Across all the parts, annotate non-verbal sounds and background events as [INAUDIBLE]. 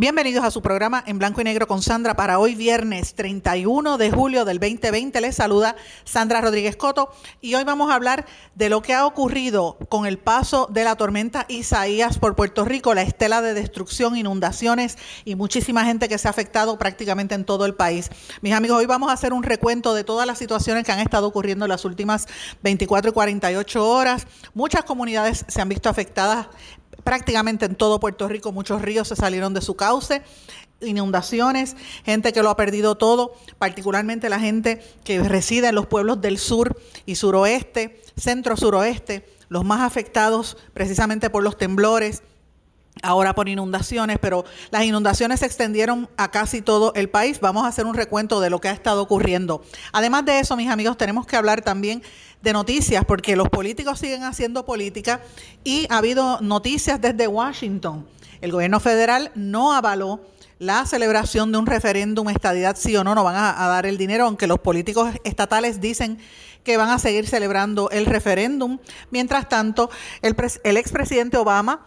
Bienvenidos a su programa en blanco y negro con Sandra para hoy viernes 31 de julio del 2020. Les saluda Sandra Rodríguez Coto y hoy vamos a hablar de lo que ha ocurrido con el paso de la tormenta Isaías por Puerto Rico, la estela de destrucción, inundaciones y muchísima gente que se ha afectado prácticamente en todo el país. Mis amigos, hoy vamos a hacer un recuento de todas las situaciones que han estado ocurriendo en las últimas 24 y 48 horas. Muchas comunidades se han visto afectadas prácticamente en todo Puerto Rico muchos ríos se salieron de su cauce, inundaciones, gente que lo ha perdido todo, particularmente la gente que reside en los pueblos del sur y suroeste, centro-suroeste, los más afectados precisamente por los temblores, ahora por inundaciones, pero las inundaciones se extendieron a casi todo el país. Vamos a hacer un recuento de lo que ha estado ocurriendo. Además de eso, mis amigos, tenemos que hablar también de noticias, porque los políticos siguen haciendo política y ha habido noticias desde Washington. El gobierno federal no avaló la celebración de un referéndum estadidad sí o no, no van a, dar el dinero, aunque los políticos estatales dicen que van a seguir celebrando el referéndum. Mientras tanto, el, el expresidente Obama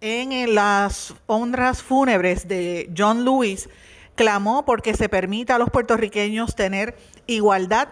en las honras fúnebres de John Lewis clamó porque se permita a los puertorriqueños tener igualdad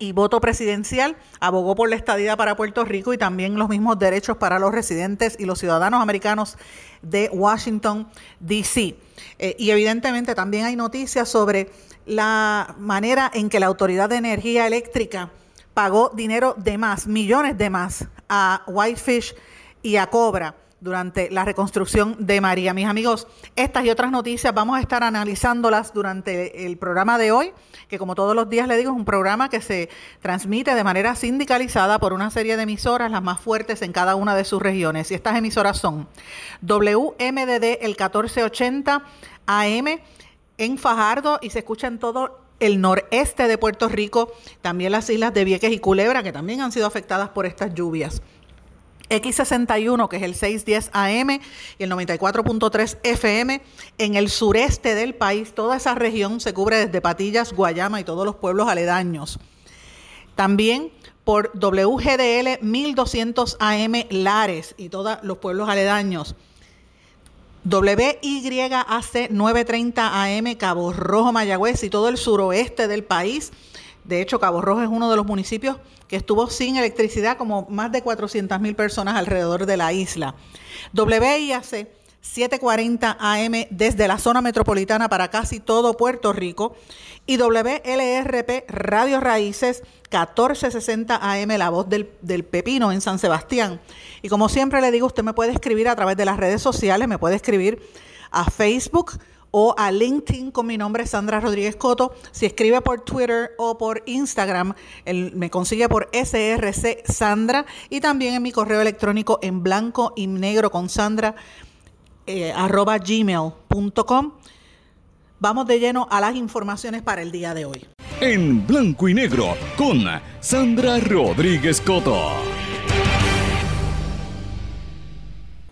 y voto presidencial, abogó por la estadía para Puerto Rico y también los mismos derechos para los residentes y los ciudadanos americanos de Washington, D.C. Eh, y evidentemente también hay noticias sobre la manera en que la Autoridad de Energía Eléctrica pagó dinero de más, millones de más, a Whitefish y a Cobra durante la reconstrucción de María. Mis amigos, estas y otras noticias vamos a estar analizándolas durante el programa de hoy, que como todos los días le digo, es un programa que se transmite de manera sindicalizada por una serie de emisoras, las más fuertes en cada una de sus regiones. Y estas emisoras son WMDD el 1480 AM en Fajardo y se escucha en todo el noreste de Puerto Rico, también las islas de Vieques y Culebra, que también han sido afectadas por estas lluvias. X61, que es el 610 AM y el 94.3 FM en el sureste del país. Toda esa región se cubre desde Patillas, Guayama y todos los pueblos aledaños. También por WGDL 1200 AM Lares y todos los pueblos aledaños. WYAC 930 AM Cabo Rojo, Mayagüez y todo el suroeste del país de hecho, Cabo Rojo es uno de los municipios que estuvo sin electricidad, como más de 400 mil personas alrededor de la isla. WIAC 740 AM desde la zona metropolitana para casi todo Puerto Rico y WLRP Radio Raíces 1460 AM La Voz del, del, Pepino en San Sebastián. Y como siempre le digo, usted me puede escribir a través de las redes sociales, me puede escribir a Facebook o a LinkedIn con mi nombre Sandra Rodríguez Coto. Si escribe por Twitter o por Instagram, me consigue por SRC Sandra y también en mi correo electrónico en blanco y negro con Sandra eh, arroba gmail.com. Vamos de lleno a las informaciones para el día de hoy. En blanco y negro con Sandra Rodríguez Coto.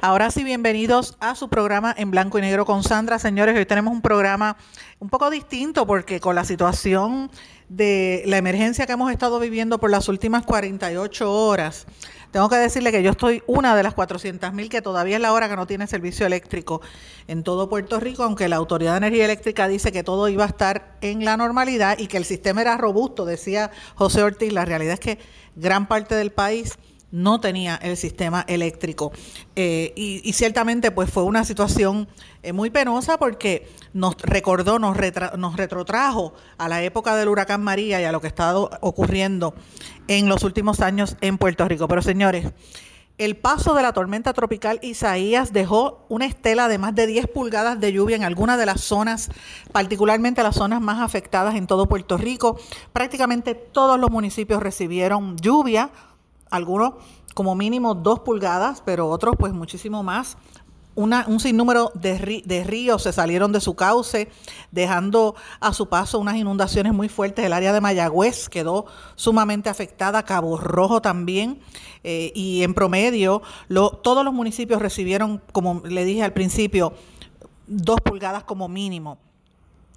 Ahora sí, bienvenidos a su programa en blanco y negro con Sandra. Señores, hoy tenemos un programa un poco distinto porque con la situación de la emergencia que hemos estado viviendo por las últimas 48 horas, tengo que decirle que yo estoy una de las 400 mil que todavía es la hora que no tiene servicio eléctrico en todo Puerto Rico, aunque la Autoridad de Energía Eléctrica dice que todo iba a estar en la normalidad y que el sistema era robusto, decía José Ortiz. La realidad es que gran parte del país no tenía el sistema eléctrico. Eh, y, ciertamente pues fue una situación eh, muy penosa porque nos recordó, nos, nos retrotrajo a la época del huracán María y a lo que ha estado ocurriendo en los últimos años en Puerto Rico. Pero señores, el paso de la tormenta tropical Isaías dejó una estela de más de 10 pulgadas de lluvia en algunas de las zonas, particularmente las zonas más afectadas en todo Puerto Rico. Prácticamente todos los municipios recibieron lluvia algunos como mínimo dos pulgadas, pero otros pues muchísimo más un sinnúmero de, de, ríos se salieron de su cauce, dejando a su paso unas inundaciones muy fuertes. El área de Mayagüez quedó sumamente afectada, Cabo Rojo también, eh, y en promedio todos los municipios recibieron, como le dije al principio, dos pulgadas como mínimo.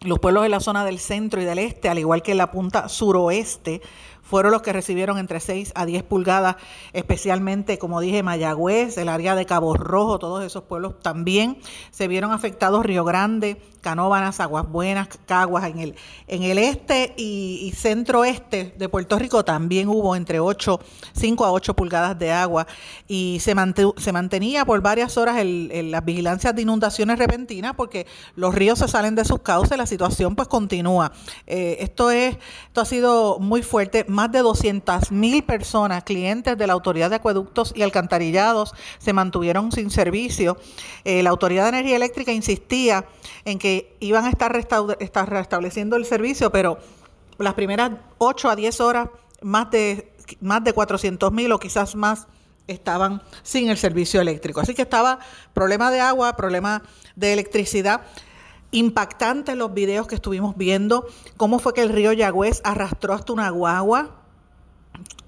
Los pueblos de la zona del centro y del este, al igual que la punta suroeste, fueron los que recibieron entre 6 a 10 pulgadas, especialmente, como dije, Mayagüez, el área de Cabo Rojo, todos esos pueblos también se vieron afectados, Río Grande, Canóbanas, Aguas Buenas, Caguas, en el, en el este y, centro este de Puerto Rico también hubo entre 8, 5 a 8 pulgadas de agua y se, se mantenía por varias horas el, las vigilancias de inundaciones repentinas porque los ríos se salen de sus cauces, la situación pues continúa. Eh, esto, es, esto ha sido muy fuerte, más de 200 mil personas, clientes de la Autoridad de Acueductos y Alcantarillados, se mantuvieron sin servicio. Eh, la Autoridad de Energía Eléctrica insistía en que iban a estar, restableciendo el servicio, pero las primeras 8 a 10 horas, más de, más de 400 mil o quizás más estaban sin el servicio eléctrico. Así que estaba problema de agua, problema de electricidad. Impactante los videos que estuvimos viendo, cómo fue que el río Yagüez arrastró hasta una guagua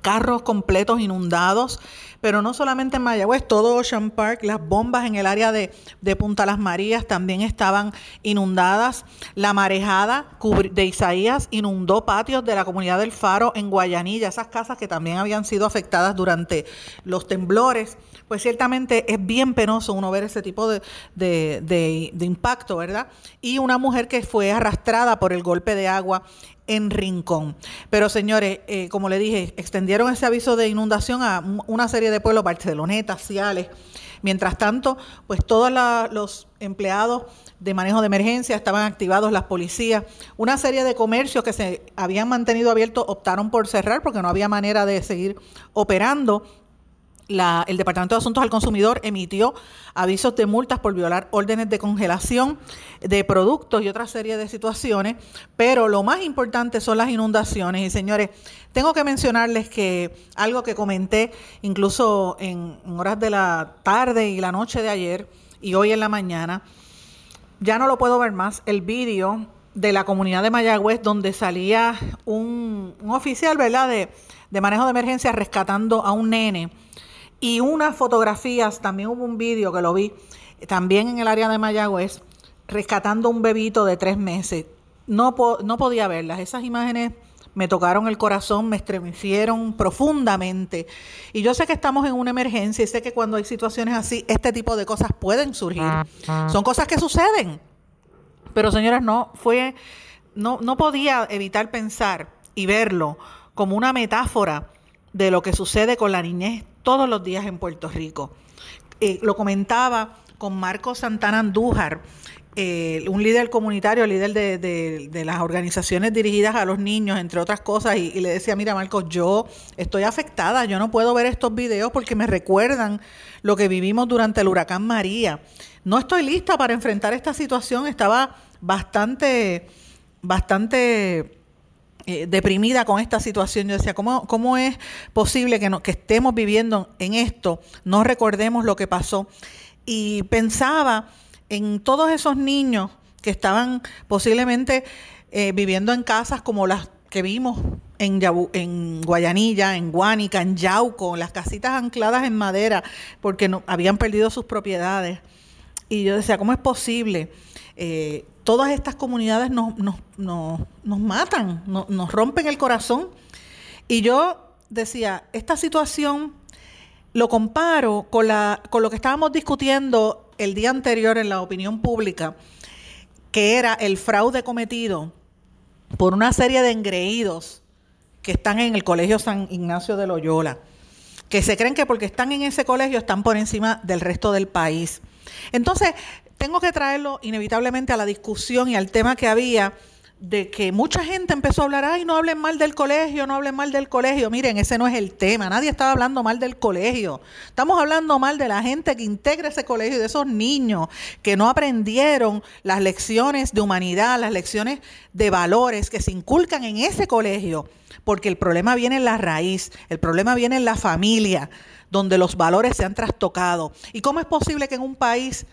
carros completos inundados, pero no solamente en Mayagüez, todo Ocean Park, las bombas en el área de, Punta Las Marías también estaban inundadas. La marejada de Isaías inundó patios de la comunidad del Faro en Guayanilla, esas casas que también habían sido afectadas durante los temblores. Pues ciertamente es bien penoso uno ver ese tipo de, de impacto, ¿verdad? Y una mujer que fue arrastrada por el golpe de agua en Rincón. Pero señores, eh, como le dije, extendieron ese aviso de inundación a una serie de pueblos, Barceloneta, Ciales. Mientras tanto, pues todos los empleados de manejo de emergencia estaban activados, las policías, una serie de comercios que se habían mantenido abiertos optaron por cerrar porque no había manera de seguir operando el Departamento de Asuntos al Consumidor emitió avisos de multas por violar órdenes de congelación de productos y otra serie de situaciones, pero lo más importante son las inundaciones. Y señores, tengo que mencionarles que algo que comenté incluso en, horas de la tarde y la noche de ayer y hoy en la mañana, ya no lo puedo ver más, el vídeo de la comunidad de Mayagüez donde salía un, oficial, ¿verdad?, de, de manejo de emergencia rescatando a un nene y unas fotografías, también hubo un vídeo que lo vi, también en el área de Mayagüez, rescatando un bebito de tres meses. No, no podía verlas. Esas imágenes me tocaron el corazón, me estremecieron profundamente. Y yo sé que estamos en una emergencia y sé que cuando hay situaciones así, este tipo de cosas pueden surgir. Son cosas que suceden. Pero señoras, no fue, no, no podía evitar pensar y verlo como una metáfora de lo que sucede con la niñez todos los días en Puerto Rico. Eh, lo comentaba con Marco Santana Andújar, eh, un líder comunitario, líder de, las organizaciones dirigidas a los niños, entre otras cosas, y, le decía, mira Marcos, yo estoy afectada, yo no puedo ver estos videos porque me recuerdan lo que vivimos durante el huracán María. No estoy lista para enfrentar esta situación, estaba bastante, bastante eh, deprimida con esta situación. Yo decía, ¿cómo, cómo es posible que, no, que estemos viviendo en esto? No recordemos lo que pasó. Y pensaba en todos esos niños que estaban posiblemente eh, viviendo en casas como las que vimos en, en Guayanilla, en Guánica, en Yauco, las casitas ancladas en madera porque no, habían perdido sus propiedades. Y yo decía, ¿cómo es posible? Eh, todas estas comunidades nos, nos, nos, matan, nos, rompen el corazón. Y yo decía, esta situación lo comparo con, la, con lo que estábamos discutiendo el día anterior en la opinión pública, que era el fraude cometido por una serie de engreídos que están en el Colegio San Ignacio de Loyola, que se creen que porque están en ese colegio están por encima del resto del país. Entonces, tengo que traerlo inevitablemente a la discusión y al tema que había de que mucha gente empezó a hablar, ay, no hablen mal del colegio, no hablen mal del colegio. Miren, ese no es el tema, nadie estaba hablando mal del colegio. Estamos hablando mal de la gente que integra ese colegio de esos niños que no aprendieron las lecciones de humanidad, las lecciones de valores que se inculcan en ese colegio, porque el problema viene en la raíz, el problema viene en la familia, donde los valores se han trastocado. ¿Y cómo es posible que en un país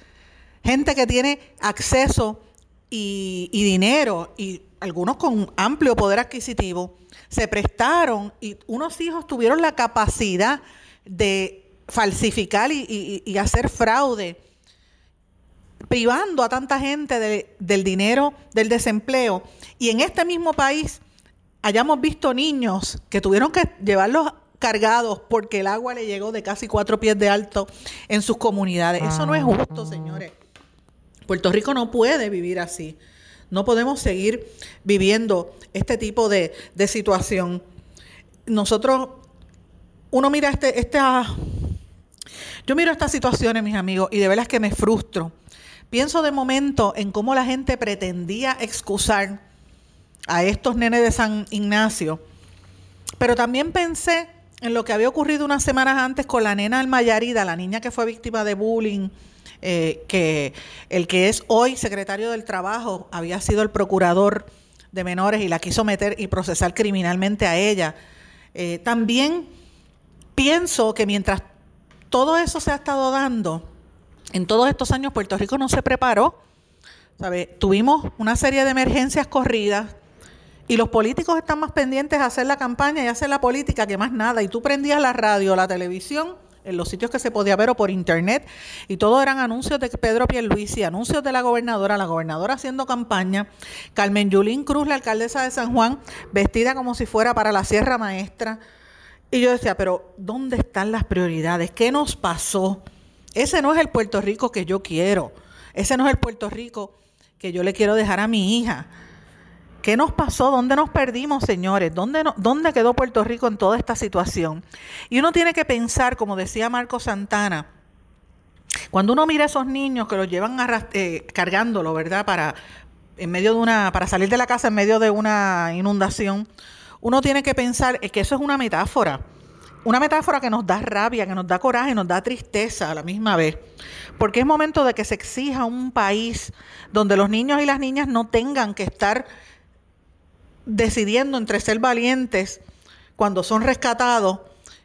gente que tiene acceso y, dinero y algunos con amplio poder adquisitivo, se prestaron y unos hijos tuvieron la capacidad de falsificar y, hacer fraude, privando a tanta gente del dinero del desempleo. Y en este mismo país hayamos visto niños que tuvieron que llevarlos cargados porque el agua le llegó de casi cuatro pies de alto en sus comunidades. Eso no es justo, señores. Puerto Rico no puede vivir así. No podemos seguir viviendo este tipo de, situación. Nosotros, uno mira este, esta, yo miro estas situaciones, mis amigos, y de veras que me frustro. Pienso de momento en cómo la gente pretendía excusar a estos nenes de San Ignacio, pero también pensé en lo que había ocurrido unas semanas antes con la nena Almayarida, la niña que fue víctima de bullying eh, que el que es hoy secretario del Trabajo había sido el procurador de menores y la quiso meter y procesar criminalmente a ella. Eh, también pienso que mientras todo eso se ha estado dando, en todos estos años Puerto Rico no se preparó. Tuvimos una serie de emergencias corridas y los políticos están más pendientes a hacer la campaña y hacer la política que más nada. Y tú prendías la radio, la televisión en los sitios que se podía ver o por internet, y todo eran anuncios de Pedro Pierluisi, anuncios de la gobernadora, la gobernadora haciendo campaña, Carmen Yulín Cruz, la alcaldesa de San Juan, vestida como si fuera para la Sierra Maestra. Y yo decía, pero ¿dónde están las prioridades? ¿Qué nos pasó? Ese no es el Puerto Rico que yo quiero. Ese no es el Puerto Rico que yo le quiero dejar a mi hija. ¿Qué nos pasó? ¿Dónde nos perdimos, señores? ¿Dónde, ¿Dónde quedó Puerto Rico en toda esta situación? Y uno tiene que pensar, como decía Marco Santana, cuando uno mira a esos niños que los llevan eh, cargándolo, ¿verdad? Para, en medio de una, para salir de la casa en medio de una inundación, uno tiene que pensar que eso es una metáfora. Una metáfora que nos da rabia, que nos da coraje, nos da tristeza a la misma vez. Porque es momento de que se exija un país donde los niños y las niñas no tengan que estar decidiendo entre ser valientes cuando son rescatados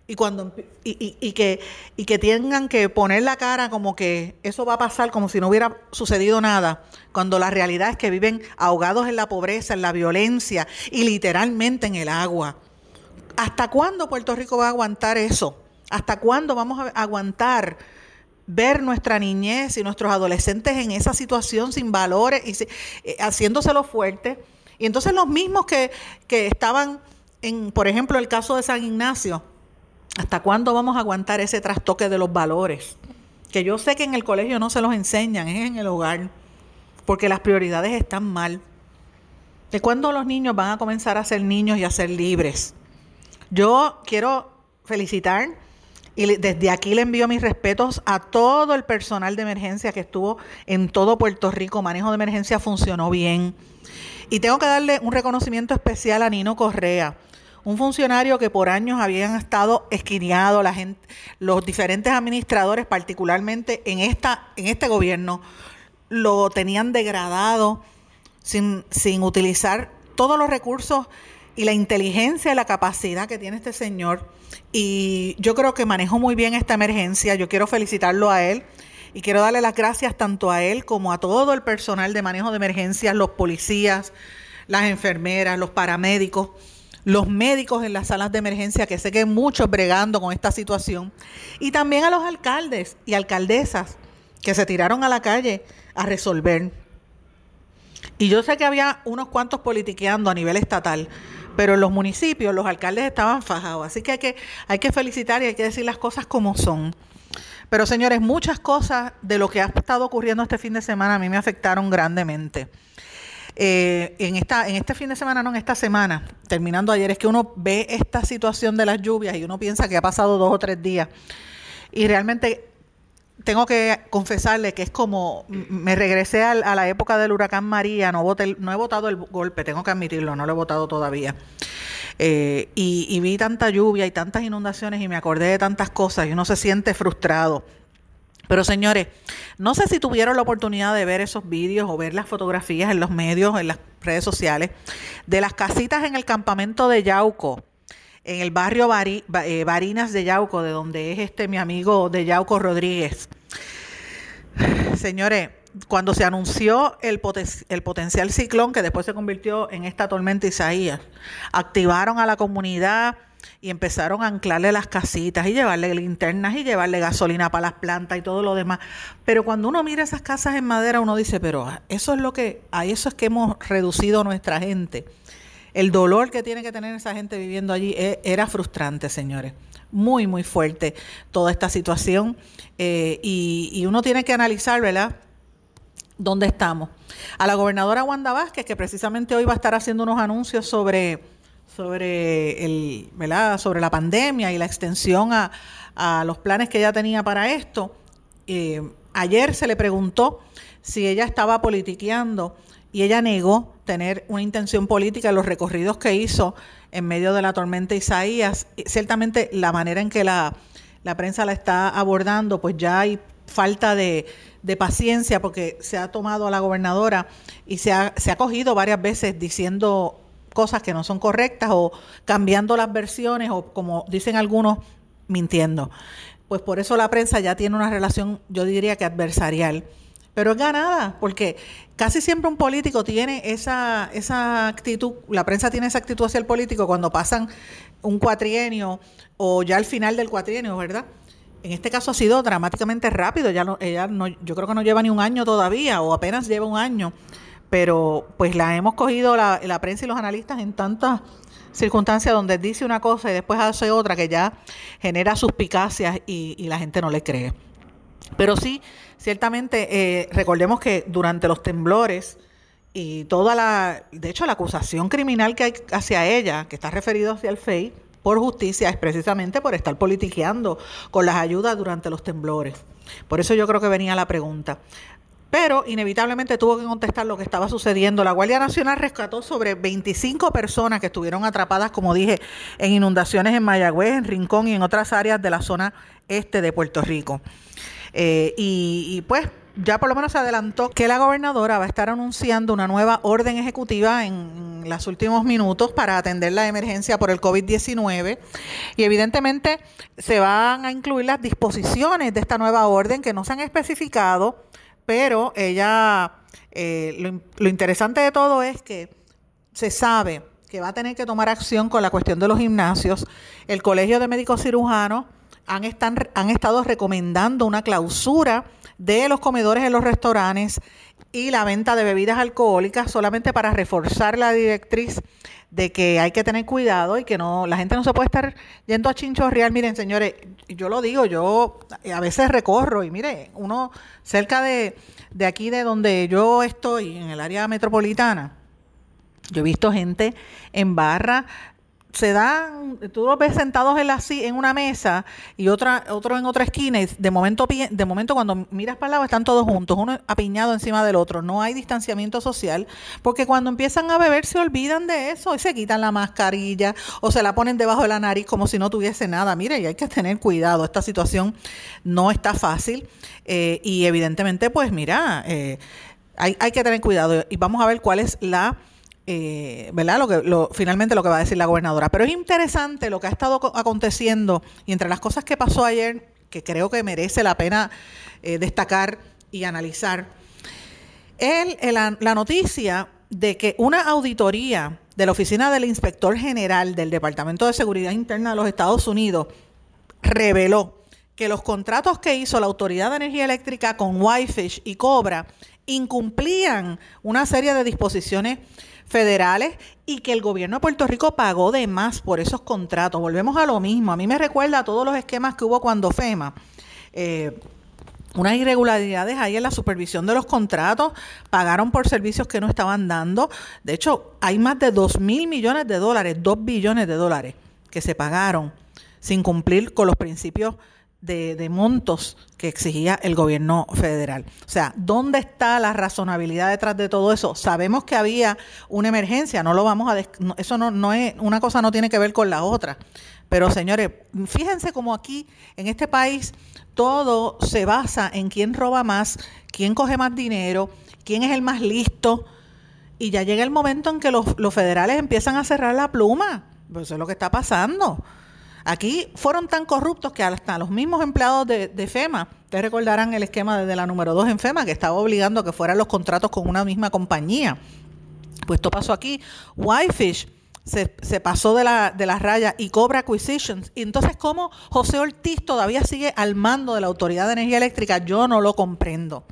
y cuando y, que y que tengan que poner la cara como que eso va a pasar como si no hubiera sucedido nada cuando la realidad es que viven ahogados en la pobreza en la violencia y literalmente en el agua. Hasta cuándo Puerto Rico va a aguantar eso hasta cuándo vamos a aguantar ver nuestra niñez y nuestros adolescentes en esa situación sin valores y eh, haciéndoselo fuerte y entonces los mismos que, estaban en, por ejemplo, el caso de San Ignacio, ¿hasta cuándo vamos a aguantar ese trastoque de los valores? Que yo sé que en el colegio no se los enseñan, es en el hogar, porque las prioridades están mal. ¿De cuándo los niños van a comenzar a ser niños y a ser libres? Yo quiero felicitar y desde aquí le envío mis respetos a todo el personal de emergencia que estuvo en todo Puerto Rico. Manejo de emergencia funcionó bien. Y tengo que darle un reconocimiento especial a Nino Correa, un funcionario que por años habían estado esquineados, la gente, los diferentes administradores, particularmente en, esta, en este gobierno, lo tenían degradado sin, sin utilizar todos los recursos y la inteligencia y la capacidad que tiene este señor. Y yo creo que manejó muy bien esta emergencia. Yo quiero felicitarlo a él y quiero darle las gracias tanto a él como a todo el personal de manejo de emergencias, los policías, las enfermeras, los paramédicos, los médicos en las salas de emergencia, que sé que muchos bregando con esta situación, y también a los alcaldes y alcaldesas que se tiraron a la calle a resolver. Y yo sé que había unos cuantos politiqueando a nivel estatal, pero en los municipios los alcaldes estaban fajados. Así que hay que, hay que felicitar y hay que decir las cosas como son. Pero señores, muchas cosas de lo que ha estado ocurriendo este fin de semana a mí me afectaron grandemente. Eh, en, esta, en este fin de semana, no en esta semana, terminando ayer, es que uno ve esta situación de las lluvias y uno piensa que ha pasado dos o tres días. Y realmente tengo que confesarle que es como me regresé a, la época del huracán María, no, voté, no he votado el golpe, tengo que admitirlo, no lo he votado todavía. Eh, y, vi tanta lluvia y tantas inundaciones y me acordé de tantas cosas y uno se siente frustrado. Pero señores, no sé si tuvieron la oportunidad de ver esos vídeos o ver las fotografías en los medios, en las redes sociales, de las casitas en el campamento de Yauco, en el barrio eh, Barinas de Yauco, de donde es este mi amigo de Yauco Rodríguez. [SIGHS] Señores, cuando se anunció el, potencial ciclón que después se convirtió en esta tormenta Isaías, activaron a la comunidad y empezaron a anclarle las casitas y llevarle linternas y llevarle gasolina para las plantas y todo lo demás. Pero cuando uno mira esas casas en madera, uno dice, pero eso es lo que, a eso es que hemos reducido nuestra gente. El dolor que tiene que tener esa gente viviendo allí e, era frustrante, señores. Muy, muy fuerte toda esta situación. Eh, y, y uno tiene que analizar, ¿verdad? Dónde estamos. A la gobernadora Wanda Vázquez, que precisamente hoy va a estar haciendo unos anuncios sobre, sobre, el, sobre la pandemia y la extensión a, los planes que ella tenía para esto. Eh, ayer se le preguntó si ella estaba politiqueando y ella negó tener una intención política en los recorridos que hizo en medio de la tormenta Isaías. Ciertamente la manera en que la, la prensa la está abordando, pues ya hay falta de, de paciencia porque se ha tomado a la gobernadora y se ha, se ha cogido varias veces diciendo cosas que no son correctas o cambiando las versiones o como dicen algunos, mintiendo. Pues por eso la prensa ya tiene una relación, yo diría que adversarial. Pero es ganada, porque casi siempre un político tiene esa, esa actitud, la prensa tiene esa actitud hacia el político cuando pasan un cuatrienio o ya al final del cuatrienio, ¿verdad? En este caso ha sido dramáticamente rápido, ya no, ella no, yo creo que no lleva ni un año todavía o apenas lleva un año, pero pues la hemos cogido la, prensa y los analistas en tantas circunstancias donde dice una cosa y después hace otra que ya genera suspicacias y, y la gente no le cree. Pero sí, ciertamente, eh, recordemos que durante los temblores y toda la, de hecho la acusación criminal que hay hacia ella, que está referido hacia el FEI, por justicia es precisamente por estar politiqueando con las ayudas durante los temblores. Por eso yo creo que venía la pregunta. Pero inevitablemente tuvo que contestar lo que estaba sucediendo. La Guardia Nacional rescató sobre 25 personas que estuvieron atrapadas, como dije, en inundaciones en Mayagüez, en Rincón y en otras áreas de la zona este de Puerto Rico. Eh, y, y pues ya por lo menos se adelantó que la gobernadora va a estar anunciando una nueva orden ejecutiva en los últimos minutos para atender la emergencia por el COVID-19 y evidentemente se van a incluir las disposiciones de esta nueva orden que no se han especificado, pero ella, eh, lo, lo interesante de todo es que se sabe que va a tener que tomar acción con la cuestión de los gimnasios. El Colegio de Médicos Cirujanos han, están, han estado recomendando una clausura de los comedores en los restaurantes y la venta de bebidas alcohólicas solamente para reforzar la directriz de que hay que tener cuidado y que no la gente no se puede estar yendo a chinchorreal. Miren, señores, yo lo digo, yo a veces recorro y mire, uno cerca de, de aquí de donde yo estoy, en el área metropolitana, yo he visto gente en barra se dan, tú los ves sentados en, la, en una mesa y otra, otro en otra esquina y de momento, de momento cuando miras para el lado están todos juntos, uno apiñado encima del otro, no hay distanciamiento social, porque cuando empiezan a beber se olvidan de eso y se quitan la mascarilla o se la ponen debajo de la nariz como si no tuviese nada. Mire, y hay que tener cuidado, esta situación no está fácil eh, y evidentemente pues mira, eh, hay, hay que tener cuidado y vamos a ver cuál es la eh, ¿verdad? Lo que, finalmente lo que va a decir la gobernadora. Pero es interesante lo que ha estado aconteciendo y entre las cosas que pasó ayer, que creo que merece la pena eh, destacar y analizar, es la, la noticia de que una auditoría de la Oficina del Inspector General del Departamento de Seguridad Interna de los Estados Unidos reveló que los contratos que hizo la Autoridad de Energía Eléctrica con Whitefish y Cobra incumplían una serie de disposiciones federales y que el gobierno de Puerto Rico pagó de más por esos contratos. Volvemos a lo mismo. A mí me recuerda a todos los esquemas que hubo cuando FEMA. Eh, unas irregularidades ahí en la supervisión de los contratos, pagaron por servicios que no estaban dando. De hecho, hay más de 2 mil millones de dólares, 2 billones de dólares que se pagaron sin cumplir con los principios de, montos que exigía el gobierno federal. O sea, ¿dónde está la razonabilidad detrás de todo eso? Sabemos que había una emergencia, no lo vamos a... eso no, no es, una cosa no tiene que ver con la otra. Pero señores, fíjense como aquí, en este país, todo se basa en quién roba más, quién coge más dinero, quién es el más listo. Y ya llega el momento en que los, los federales empiezan a cerrar la pluma. Pues eso es lo que está pasando. Aquí fueron tan corruptos que hasta los mismos empleados de, FEMA, ustedes recordarán el esquema desde la número 2 en FEMA, que estaba obligando a que fueran los contratos con una misma compañía. Pues esto pasó aquí. Whitefish se, pasó de la, de las rayas y Cobra Acquisitions. Y entonces, ¿cómo José Ortiz todavía sigue al mando de la Autoridad de Energía Eléctrica? Yo no lo comprendo.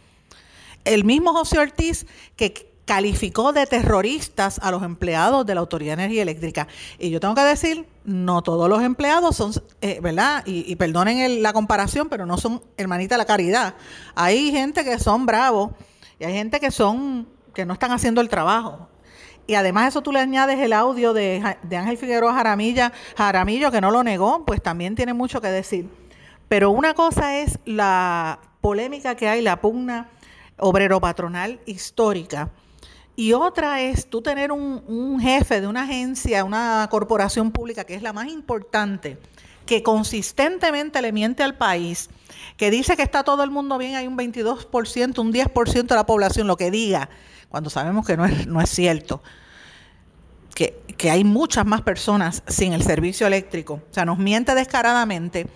El mismo José Ortiz que calificó de terroristas a los empleados de la Autoridad de Energía Eléctrica. Y yo tengo que decir, no todos los empleados son, eh, ¿verdad? Y, perdonen la comparación, pero no son hermanita de la caridad. Hay gente que son bravos y hay gente que son, que no están haciendo el trabajo. Y además eso tú le añades el audio de, de Ángel Figueroa Jaramilla, Jaramillo, que no lo negó, pues también tiene mucho que decir. Pero una cosa es la polémica que hay, la pugna obrero patronal histórica, y otra es tú tener un, jefe de una agencia, una corporación pública que es la más importante, que consistentemente le miente al país, que dice que está todo el mundo bien, hay un 22%, un 10% de la población, lo que diga, cuando sabemos que no es, no es cierto. Que, que, hay muchas más personas sin el servicio eléctrico. O sea, nos miente descaradamente,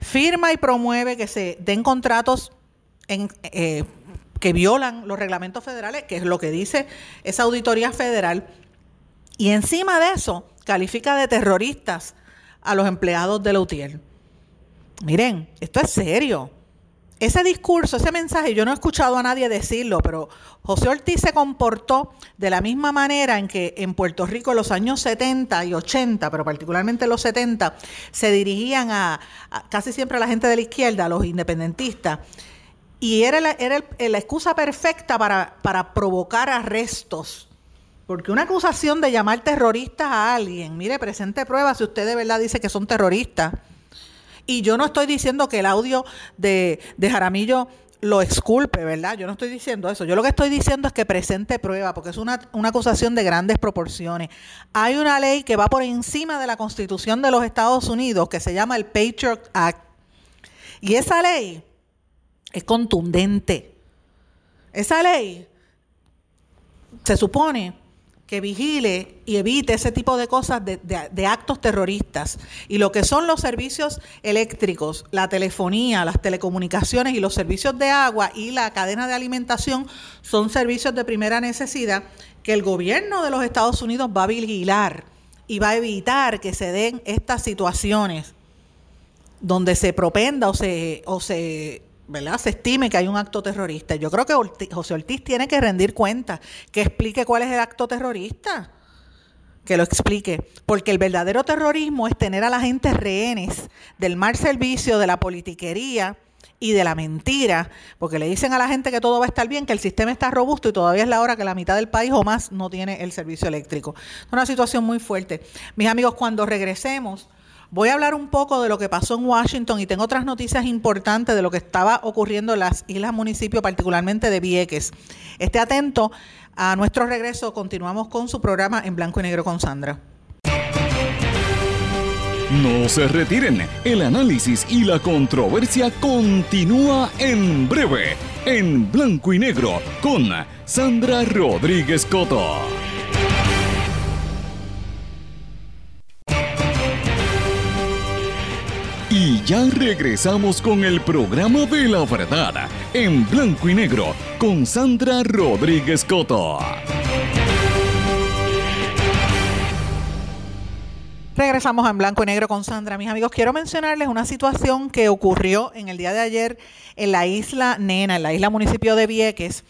firma y promueve que se den contratos en, eh, que violan los reglamentos federales, que es lo que dice esa auditoría federal, y encima de eso califica de terroristas a los empleados de la UTIER. Miren, esto es serio. Ese discurso, ese mensaje, yo no he escuchado a nadie decirlo, pero José Ortiz se comportó de la misma manera en que en Puerto Rico en los años 70 y 80, pero particularmente en los 70, se dirigían a, a casi siempre a la gente de la izquierda, a los independentistas, y era la, era la excusa perfecta para, para provocar arrestos. Porque una acusación de llamar terroristas a alguien, mire, presente pruebas si usted de verdad dice que son terroristas. Y yo no estoy diciendo que el audio de, de Jaramillo lo exculpe, ¿verdad? Yo no estoy diciendo eso. Yo lo que estoy diciendo es que presente prueba, porque es una, una, acusación de grandes proporciones. Hay una ley que va por encima de la Constitución de los Estados Unidos que se llama el Patriot Act. Y esa ley es contundente. Esa ley se supone que vigile y evite ese tipo de cosas de, actos terroristas. Y lo que son los servicios eléctricos, la telefonía, las telecomunicaciones y los servicios de agua y la cadena de alimentación son servicios de primera necesidad que el gobierno de los Estados Unidos va a vigilar y va a evitar que se den estas situaciones donde se propenda o se, ¿verdad? se estime que hay un acto terrorista. Yo creo que José Ortiz tiene que rendir cuenta, que explique cuál es el acto terrorista, que lo explique, porque el verdadero terrorismo es tener a la gente rehenes del mal servicio, de la politiquería y de la mentira, porque le dicen a la gente que todo va a estar bien, que el sistema está robusto y todavía es la hora que la mitad del país o más no tiene el servicio eléctrico. Una situación muy fuerte. Mis amigos, cuando regresemos, Voy a hablar un poco de lo que pasó en Washington y tengo otras noticias importantes de lo que estaba ocurriendo en las islas municipios, particularmente de Vieques. Esté atento a nuestro regreso. Continuamos con su programa en blanco y negro con Sandra. No se retiren, el análisis y la controversia continúa en breve, en blanco y negro, con Sandra Rodríguez Coto. Y ya regresamos con el programa de la verdad, en blanco y negro, con Sandra Rodríguez Coto. Regresamos en blanco y negro con Sandra. Mis amigos, quiero mencionarles una situación que ocurrió en el día de ayer en la isla Nena, en la isla municipio de Vieques.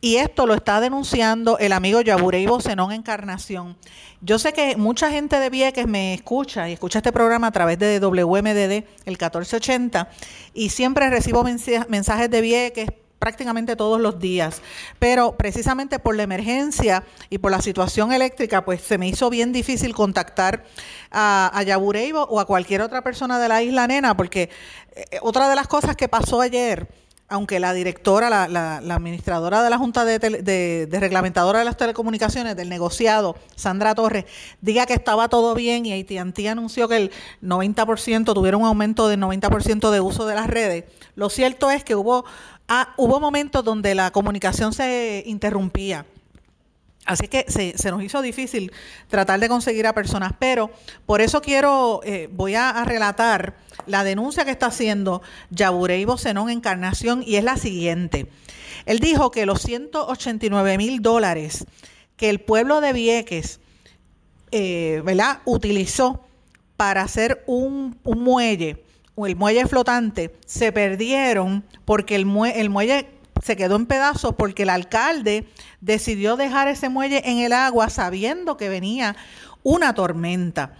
Y esto lo está denunciando el amigo Yaburey Bocenón Encarnación. Yo sé que mucha gente de Vieques me escucha y escucha este programa a través de WMDD, el 1480, y siempre recibo mensajes de Vieques prácticamente todos los días, pero precisamente por la emergencia y por la situación eléctrica, pues se me hizo bien difícil contactar a, a Yabureibo o a cualquier otra persona de la isla Nena, porque eh, otra de las cosas que pasó ayer, aunque la directora, la, la, administradora de la Junta de, de, Reglamentadora de las Telecomunicaciones, del negociado, Sandra Torres, diga que estaba todo bien y AT&T anunció que el 90% tuviera un aumento del 90% de uso de las redes, lo cierto es que hubo, ah, hubo momentos donde la comunicación se interrumpía Así que se, nos hizo difícil tratar de conseguir a personas, pero por eso quiero, eh, voy a, relatar la denuncia que está haciendo Yaburey Bocenón Encarnación y es la siguiente. Él dijo que los 189 mil dólares que el pueblo de Vieques eh, ¿verdad? utilizó para hacer un, un muelle, el muelle flotante, se perdieron porque el, el muelle se quedó en pedazos porque el alcalde decidió dejar ese muelle en el agua sabiendo que venía una tormenta.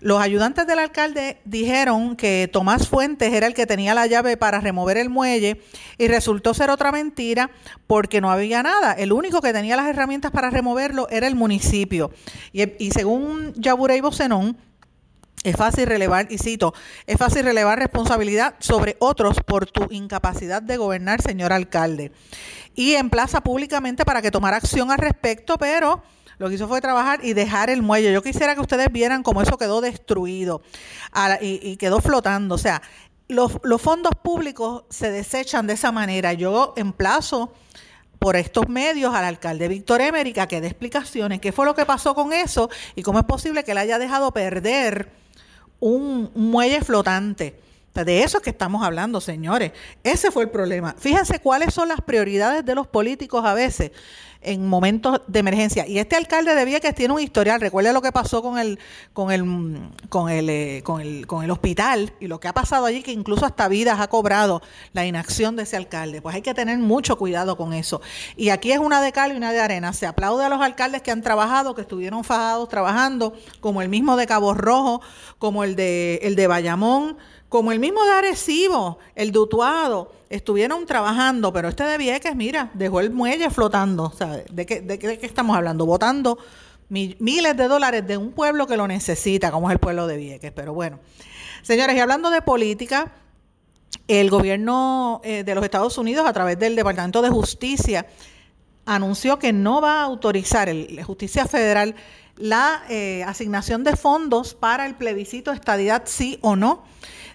Los ayudantes del alcalde dijeron que Tomás Fuentes era el que tenía la llave para remover el muelle y resultó ser otra mentira porque no había nada. El único que tenía las herramientas para removerlo era el municipio. Y, según Yaburey Bocenón, es fácil relevar, y cito, es fácil relevar responsabilidad sobre otros por tu incapacidad de gobernar, señor alcalde. Y emplaza públicamente para que tomara acción al respecto, pero lo que hizo fue trabajar y dejar el muelle. Yo quisiera que ustedes vieran cómo eso quedó destruido y, quedó flotando. O sea, los, los fondos públicos se desechan de esa manera. Yo emplazo por estos medios al alcalde Víctor Emérica que dé explicaciones, qué fue lo que pasó con eso y cómo es posible que le haya dejado perder un, muelle flotante. De eso es que estamos hablando, señores. Ese fue el problema. Fíjense cuáles son las prioridades de los políticos a veces en momentos de emergencia. Y este alcalde de Vieques tiene un historial. Recuerde lo que pasó con el, con el, con el, eh, con el, con el hospital y lo que ha pasado allí, que incluso hasta vidas ha cobrado la inacción de ese alcalde. Pues hay que tener mucho cuidado con eso. Y aquí es una de cal y una de arena. Se aplaude a los alcaldes que han trabajado, que estuvieron fajados trabajando, como el mismo de Cabo Rojo, como el de, el de Bayamón, como el mismo de Arecibo, el Dutuado, estuvieron trabajando, pero este de Vieques, mira, dejó el muelle flotando. Sea, ¿de qué, de qué, estamos hablando? Votando miles de dólares de un pueblo que lo necesita, como es el pueblo de Vieques. Pero bueno, señores, y hablando de política, el gobierno eh, de los Estados Unidos, a través del Departamento de Justicia, anunció que no va a autorizar, la Justicia Federal, la eh, asignación de fondos para el plebiscito estadidad sí o no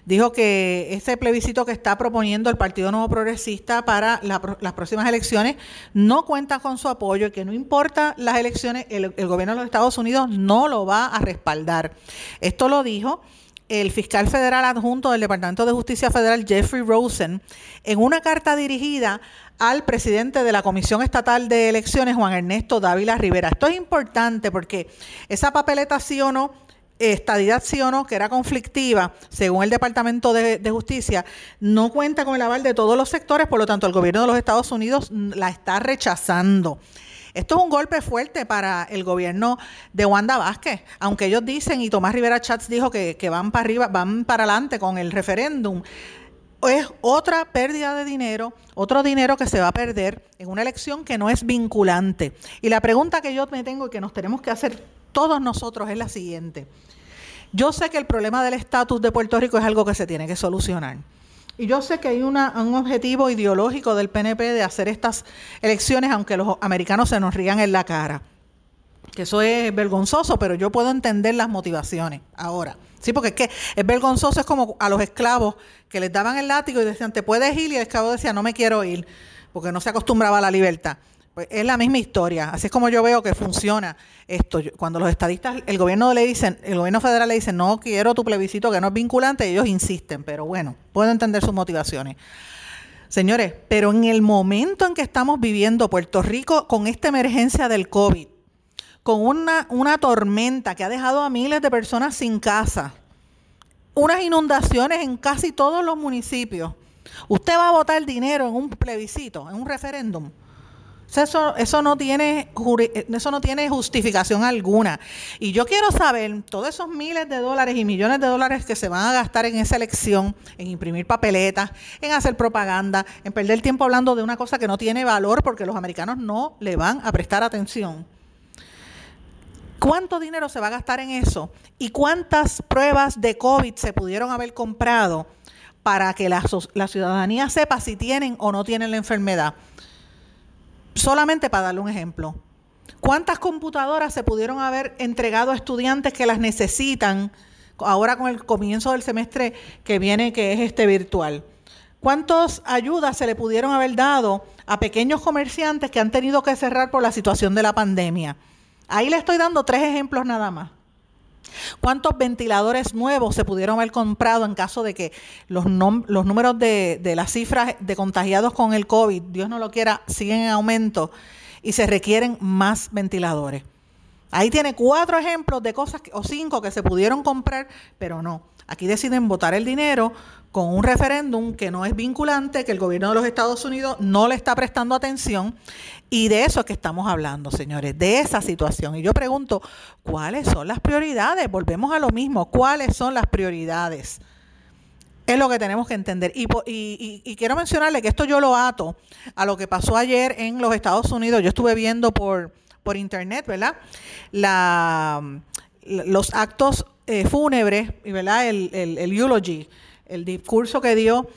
dijo que ese plebiscito que está proponiendo el Partido Nuevo Progresista para las próximas elecciones no cuenta con su apoyo y que no importa las elecciones, el, gobierno de los Estados Unidos no lo va a respaldar. Esto lo dijo el fiscal federal adjunto del Departamento de Justicia Federal, Jeffrey Rosen, en una carta dirigida al presidente de la Comisión Estatal de Elecciones, Juan Ernesto Dávila Rivera. Esto es importante porque esa papeleta sí o no estadidad o no, que era conflictiva, según el Departamento de, Justicia, no cuenta con el aval de todos los sectores, por lo tanto el gobierno de los Estados Unidos la está rechazando. Esto es un golpe fuerte para el gobierno de Wanda Vázquez, aunque ellos dicen, y Tomás Rivera Chats dijo que, que van para arriba, van para adelante con el referéndum es otra pérdida de dinero, otro dinero que se va a perder en una elección que no es vinculante. Y la pregunta que yo me tengo y que nos tenemos que hacer todos nosotros es la siguiente. Yo sé que el problema del estatus de Puerto Rico es algo que se tiene que solucionar. Y yo sé que hay un objetivo ideológico del PNP de hacer estas elecciones, aunque los americanos se nos rían en la cara. Que eso es vergonzoso, pero yo puedo entender las motivaciones ahora. Sí, porque es que es vergonzoso, es como a los esclavos que les daban el látigo y decían, te puedes ir, y el esclavo decía, no me quiero ir, porque no se acostumbraba a la libertad. Pues es la misma historia. Así es como yo veo que funciona esto. Cuando los estadistas, el gobierno le dicen, el gobierno federal le dice, no quiero tu plebiscito que no es vinculante, ellos insisten, pero bueno, puedo entender sus motivaciones. Señores, pero en el momento en que estamos viviendo Puerto Rico con esta emergencia del COVID, con una, una tormenta que ha dejado a miles de personas sin casa, unas inundaciones en casi todos los municipios, usted va a votar dinero en un plebiscito, en un referéndum Eso, eso, no tiene, eso no tiene justificación alguna. Y yo quiero saber, todos esos miles de dólares y millones de dólares que se van a gastar en esa elección, en imprimir papeletas, en hacer propaganda, en perder tiempo hablando de una cosa que no tiene valor porque los americanos no le van a prestar atención. ¿Cuánto dinero se va a gastar en eso? ¿Y cuántas pruebas de COVID se pudieron haber comprado para que la, la ciudadanía sepa si tienen o no tienen la enfermedad? Solamente para darle un ejemplo. ¿Cuántas computadoras se pudieron haber entregado a estudiantes que las necesitan ahora con el comienzo del semestre que viene, que es este virtual? ¿Cuántas ayudas se le pudieron haber dado a pequeños comerciantes que han tenido que cerrar por la situación de la pandemia? Ahí le estoy dando tres ejemplos nada más. ¿Cuántos ventiladores nuevos se pudieron haber comprado en caso de que los, los números de, de, las cifras de contagiados con el COVID, Dios no lo quiera, siguen en aumento y se requieren más ventiladores? Ahí tiene cuatro ejemplos de cosas, o cinco que se pudieron comprar, pero no. Aquí deciden votar el dinero con un referéndum que no es vinculante, que el gobierno de los Estados Unidos no le está prestando atención. Y de eso es que estamos hablando, señores, de esa situación. Y yo pregunto, ¿cuáles son las prioridades? Volvemos a lo mismo, ¿cuáles son las prioridades? Es lo que tenemos que entender. Y, quiero mencionarle que esto yo lo ato a lo que pasó ayer en los Estados Unidos. Yo estuve viendo por, por internet, ¿verdad? Los actos eh, fúnebres, ¿verdad? El, el, el eulogy el discurso que dio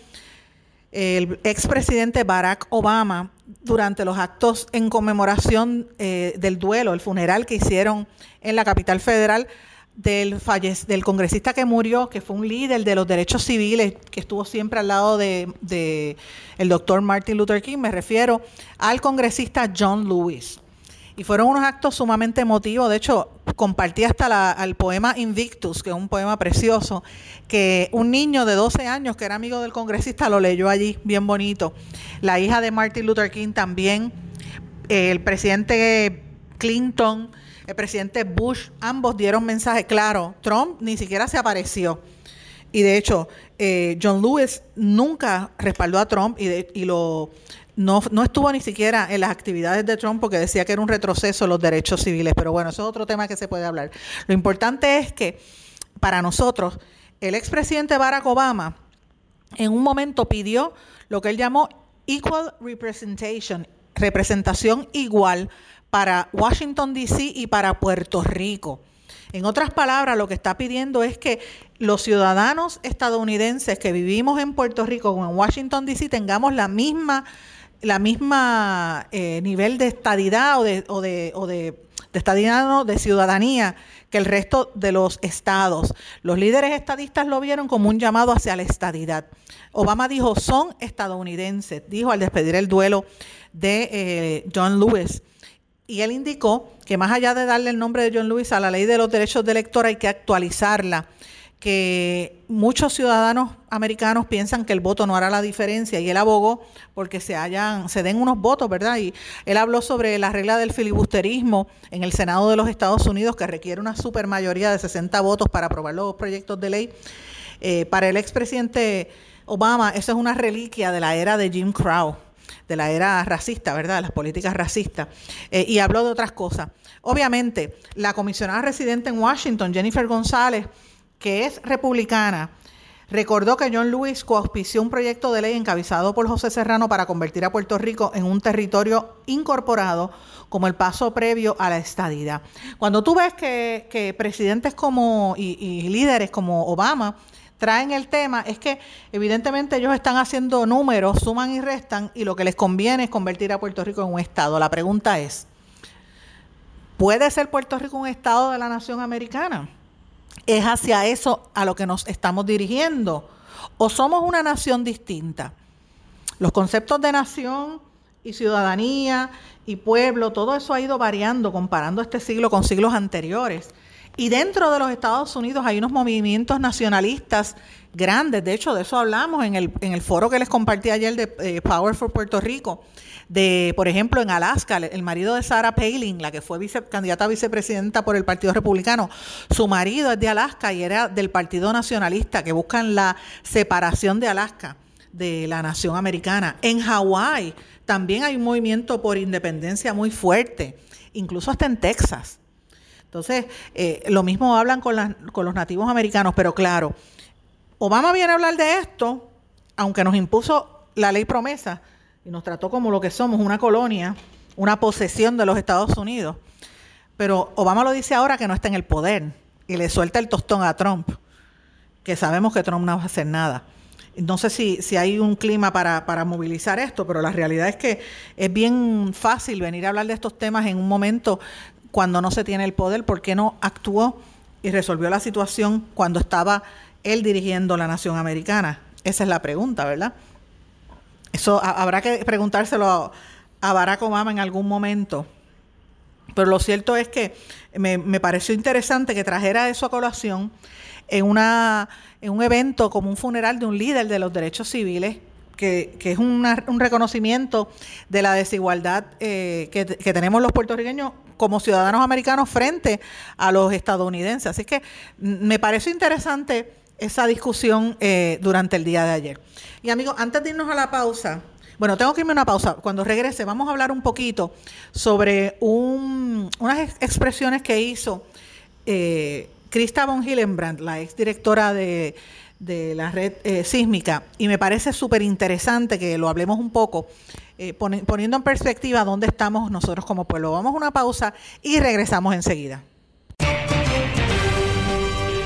el expresidente Barack Obama durante los actos en conmemoración eh, del duelo, el funeral que hicieron en la capital federal del, del congresista que murió, que fue un líder de los derechos civiles, que estuvo siempre al lado de, de el doctor Martin Luther King, me refiero al congresista John Lewis. Y fueron unos actos sumamente emotivos. De hecho, compartí hasta el poema Invictus, que es un poema precioso, que un niño de 12 años, que era amigo del congresista, lo leyó allí, bien bonito. La hija de Martin Luther King también. El presidente Clinton, el presidente Bush, ambos dieron mensajes. Claro, Trump ni siquiera se apareció. Y de hecho, eh, John Lewis nunca respaldó a Trump y, y lo no, no estuvo ni siquiera en las actividades de Trump porque decía que era un retroceso los derechos civiles, pero bueno, eso es otro tema que se puede hablar. Lo importante es que para nosotros, el expresidente Barack Obama en un momento pidió lo que él llamó equal representation, representación igual para Washington, D.C. y para Puerto Rico. En otras palabras, lo que está pidiendo es que los ciudadanos estadounidenses que vivimos en Puerto Rico o en Washington, D.C. tengamos la misma la misma eh, nivel de estadidad o de, o de, o de, estadidad, de ciudadanía que el resto de los estados. Los líderes estadistas lo vieron como un llamado hacia la estadidad. Obama dijo, son estadounidenses, dijo al despedir el duelo de eh, John Lewis. Y él indicó que más allá de darle el nombre de John Lewis a la ley de los derechos de elector, hay que actualizarla que muchos ciudadanos americanos piensan que el voto no hará la diferencia y él abogó porque se hayan se den unos votos, ¿verdad? Y él habló sobre la regla del filibusterismo en el Senado de los Estados Unidos que requiere una supermayoría de 60 votos para aprobar los proyectos de ley. Eh, para el expresidente Obama, eso es una reliquia de la era de Jim Crow de la era racista, ¿verdad? Las políticas racistas. Eh, y habló de otras cosas. Obviamente, la comisionada residente en Washington, Jennifer González, que es republicana, recordó que John Lewis coauspició un proyecto de ley encabezado por José Serrano para convertir a Puerto Rico en un territorio incorporado como el paso previo a la estadidad. Cuando tú ves que, presidentes como y, líderes como Obama traen el tema, es que evidentemente ellos están haciendo números, suman y restan, y lo que les conviene es convertir a Puerto Rico en un Estado. La pregunta es, ¿puede ser Puerto Rico un Estado de la nación americana? Es hacia eso a lo que nos estamos dirigiendo. O somos una nación distinta. Los conceptos de nación y ciudadanía y pueblo, todo eso ha ido variando comparando este siglo con siglos anteriores. Y dentro de los Estados Unidos hay unos movimientos nacionalistas grandes. De hecho, de eso hablamos en el, en el foro que les compartí ayer de eh, Power for Puerto Rico de, por ejemplo, en Alaska, el marido de Sarah Palin, la que fue candidata a vicepresidenta por el Partido Republicano, su marido es de Alaska y era del Partido Nacionalista, que buscan la separación de Alaska. de la nación americana. En Hawái también hay un movimiento por independencia muy fuerte, incluso hasta en Texas. Entonces, eh, lo mismo hablan con, con los nativos americanos, pero claro, Obama viene a hablar de esto, aunque nos impuso la ley promesa y nos trató como lo que somos, una colonia, una posesión de los Estados Unidos. Pero Obama lo dice ahora que no está en el poder y le suelta el tostón a Trump, que sabemos que Trump no va a hacer nada. No sé si, si hay un clima para, para, movilizar esto, pero la realidad es que es bien fácil venir a hablar de estos temas en un momento cuando no se tiene el poder. ¿Por qué no actuó y resolvió la situación cuando estaba él dirigiendo la nación americana? Esa es la pregunta, ¿verdad? Eso habrá que preguntárselo a, Barack Obama en algún momento. Pero lo cierto es que me, me, pareció interesante que trajera eso a colación en, una, en un evento como un funeral de un líder de los derechos civiles, que, que es un reconocimiento de la desigualdad eh, que, que, tenemos los puertorriqueños como ciudadanos americanos frente a los estadounidenses. Así que me pareció interesante esa discusión eh, durante el día de ayer. Y amigos, antes de irnos a la pausa, bueno, tengo que irme a una pausa. Cuando regrese, vamos a hablar un poquito sobre un, unas expresiones que hizo eh, Krista von Hillenbrand, la exdirectora de, de la red eh, sísmica, y me parece súper interesante que lo hablemos un poco, eh, poniendo en perspectiva dónde estamos nosotros como pueblo. Vamos a una pausa y regresamos enseguida.